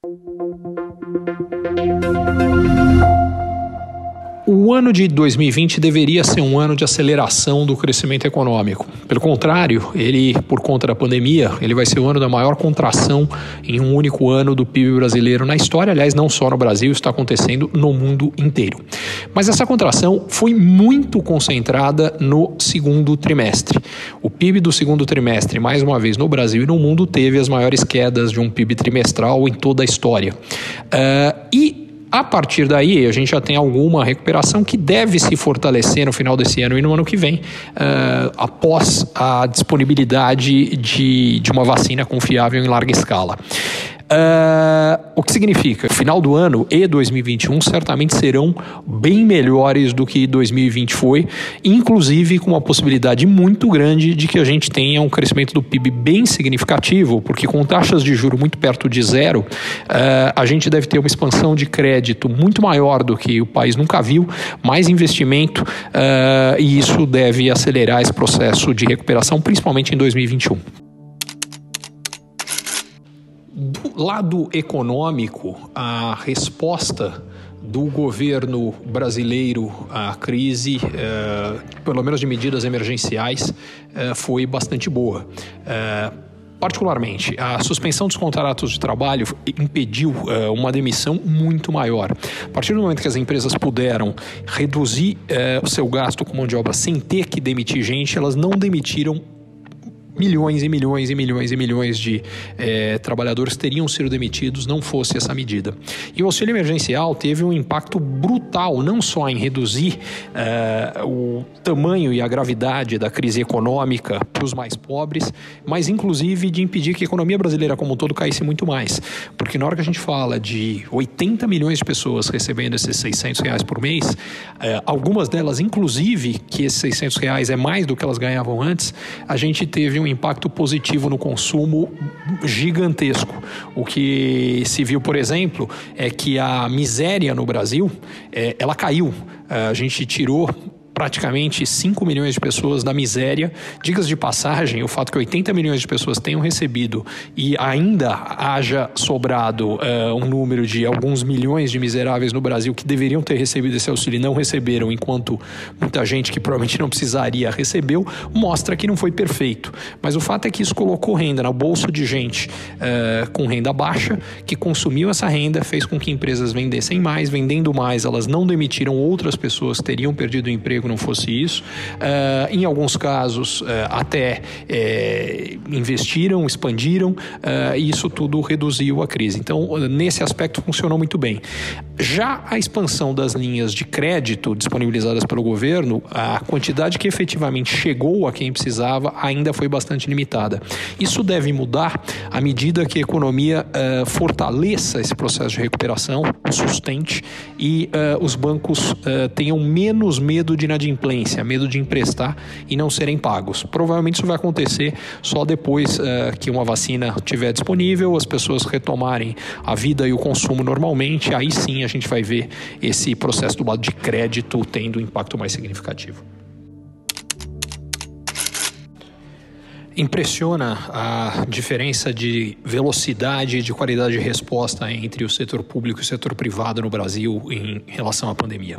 Thank you. O ano de 2020 deveria ser um ano de aceleração do crescimento econômico. Pelo contrário, ele, por conta da pandemia, ele vai ser o ano da maior contração em um único ano do PIB brasileiro na história. Aliás, não só no Brasil, está acontecendo no mundo inteiro. Mas essa contração foi muito concentrada no segundo trimestre. O PIB do segundo trimestre, mais uma vez no Brasil e no mundo, teve as maiores quedas de um PIB trimestral em toda a história. Uh, e a partir daí, a gente já tem alguma recuperação que deve se fortalecer no final desse ano e no ano que vem, uh, após a disponibilidade de, de uma vacina confiável em larga escala. Uh, o que significa? Final do ano e 2021 certamente serão bem melhores do que 2020 foi, inclusive com uma possibilidade muito grande de que a gente tenha um crescimento do PIB bem significativo, porque com taxas de juro muito perto de zero, uh, a gente deve ter uma expansão de crédito muito maior do que o país nunca viu, mais investimento, uh, e isso deve acelerar esse processo de recuperação, principalmente em 2021 lado econômico, a resposta do governo brasileiro à crise, eh, pelo menos de medidas emergenciais, eh, foi bastante boa. Eh, particularmente, a suspensão dos contratos de trabalho impediu uh, uma demissão muito maior. A partir do momento que as empresas puderam reduzir uh, o seu gasto com mão de obra sem ter que demitir gente, elas não demitiram milhões e milhões e milhões e milhões de é, trabalhadores teriam sido demitidos não fosse essa medida. E o auxílio emergencial teve um impacto brutal, não só em reduzir é, o tamanho e a gravidade da crise econômica para os mais pobres, mas inclusive de impedir que a economia brasileira como um todo caísse muito mais. Porque na hora que a gente fala de 80 milhões de pessoas recebendo esses 600 reais por mês, é, algumas delas, inclusive, que esses 600 reais é mais do que elas ganhavam antes, a gente teve um impacto positivo no consumo gigantesco. O que se viu, por exemplo, é que a miséria no Brasil, é, ela caiu. A gente tirou praticamente 5 milhões de pessoas da miséria. Digas de passagem, o fato que 80 milhões de pessoas tenham recebido e ainda haja sobrado uh, um número de alguns milhões de miseráveis no Brasil que deveriam ter recebido esse auxílio e não receberam, enquanto muita gente que provavelmente não precisaria recebeu, mostra que não foi perfeito. Mas o fato é que isso colocou renda no bolso de gente uh, com renda baixa, que consumiu essa renda, fez com que empresas vendessem mais, vendendo mais, elas não demitiram outras pessoas que teriam perdido o emprego não fosse isso. Uh, em alguns casos, uh, até uh, investiram, expandiram, e isso tudo reduziu a crise. Então, nesse aspecto, funcionou muito bem. Já a expansão das linhas de crédito disponibilizadas pelo governo, a quantidade que efetivamente chegou a quem precisava ainda foi bastante limitada. Isso deve mudar à medida que a economia fortaleça esse processo de recuperação, sustente e os bancos tenham menos medo de inadimplência, medo de emprestar e não serem pagos. Provavelmente isso vai acontecer só depois uh, que uma vacina estiver disponível, as pessoas retomarem a vida e o consumo normalmente, aí sim a gente vai ver esse processo do lado de crédito tendo um impacto mais significativo. Impressiona a diferença de velocidade e de qualidade de resposta entre o setor público e o setor privado no Brasil em relação à pandemia.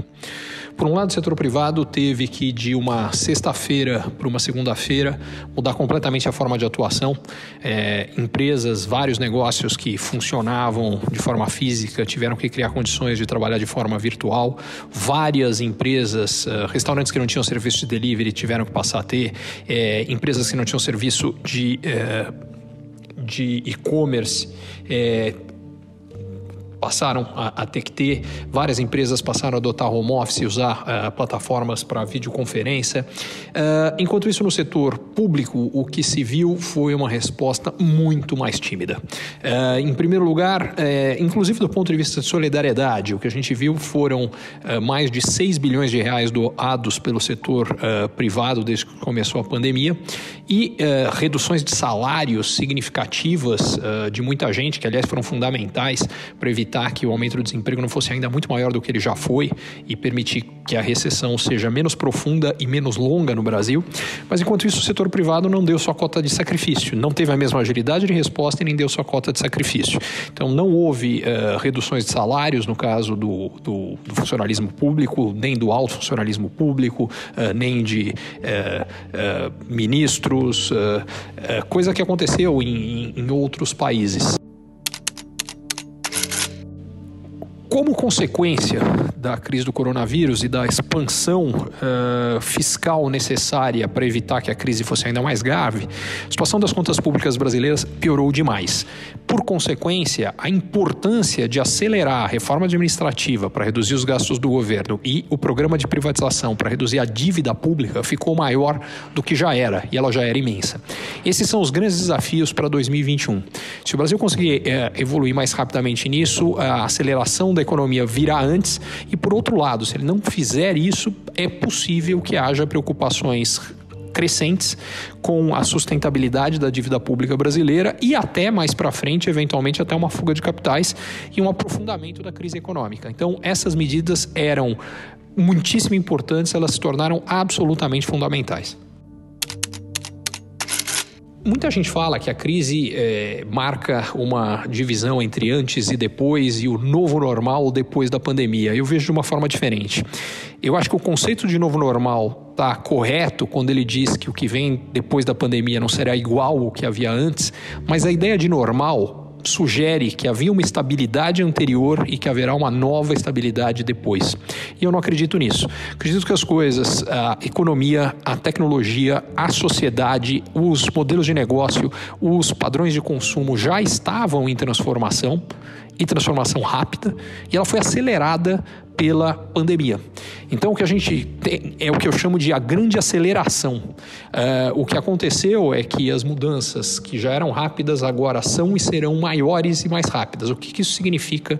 Por um lado, o setor privado teve que, de uma sexta-feira para uma segunda-feira, mudar completamente a forma de atuação. É, empresas, vários negócios que funcionavam de forma física tiveram que criar condições de trabalhar de forma virtual. Várias empresas, uh, restaurantes que não tinham serviço de delivery tiveram que passar a ter, é, empresas que não tinham serviço de. Uh, de e-commerce é, passaram a, a, ter que ter, várias empresas passaram a adotar home office usar uh, plataformas para videoconferência. Uh, enquanto isso, no setor público, o que se viu foi uma resposta muito mais tímida. Uh, em primeiro lugar, inclusive do ponto de vista de solidariedade, o que a gente viu foram mais de 6 bilhões de reais doados pelo setor privado desde que começou a pandemia e uh, reduções de salários significativas uh, de muita gente, que aliás foram fundamentais para evitar que o aumento do desemprego não fosse ainda muito maior do que ele já foi e permitir que a recessão seja menos profunda e menos longa no Brasil. Mas enquanto isso, o setor privado não deu sua cota de sacrifício, não teve a mesma agilidade de resposta e nem deu sua cota de sacrifício. Então não houve uh, reduções de salários no caso do, do, do, funcionalismo público, nem do alto funcionalismo público, nem de ministros, coisa que aconteceu em, em outros países. Consequência da crise do coronavírus e da expansão uh, fiscal necessária para evitar que a crise fosse ainda mais grave, a situação das contas públicas brasileiras piorou demais. Por consequência, a importância de acelerar a reforma administrativa para reduzir os gastos do governo e o programa de privatização para reduzir a dívida pública ficou maior do que já era, e ela já era imensa. Esses são os grandes desafios para 2021. Se o Brasil conseguir uh, evoluir mais rapidamente nisso, a aceleração da economia virá antes, e por outro lado, se ele não fizer isso, é possível que haja preocupações crescentes com a sustentabilidade da dívida pública brasileira e até mais para frente, eventualmente até uma fuga de capitais e um aprofundamento da crise econômica. Então, essas medidas eram muitíssimo importantes, elas se tornaram absolutamente fundamentais. Muita gente fala que a crise é, marca uma divisão entre antes e depois e o novo normal depois da pandemia. Eu vejo de uma forma diferente. Eu acho que o conceito de novo normal está correto quando ele diz que o que vem depois da pandemia não será igual ao que havia antes, mas a ideia de normal sugere que havia uma estabilidade anterior e que haverá uma nova estabilidade depois. E eu não acredito nisso. Acredito que as coisas, a economia, a tecnologia, a sociedade, os modelos de negócio, os padrões de consumo já estavam em transformação e transformação rápida, e ela foi acelerada pela pandemia. Então, o que a gente tem é o que eu chamo de a grande aceleração. Uh, o que aconteceu é que as mudanças que já eram rápidas agora são e serão maiores e mais rápidas. O que, que isso significa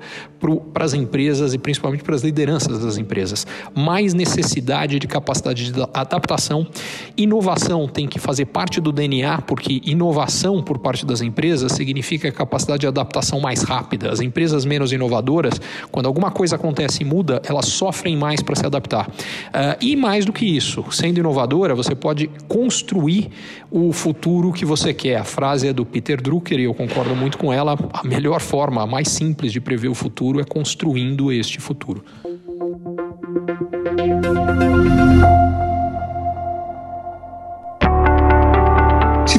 para as empresas e principalmente para as lideranças das empresas? Mais necessidade de capacidade de adaptação. Inovação tem que fazer parte do DNA, porque inovação por parte das empresas significa capacidade de adaptação mais rápida. As empresas menos inovadoras, quando alguma coisa acontece e muda, muda, elas sofrem mais para se adaptar. Uh, e mais do que isso, sendo inovadora, você pode construir o futuro que você quer. A frase é do Peter Drucker e eu concordo muito com ela. A melhor forma, a mais simples de prever o futuro é construindo este futuro.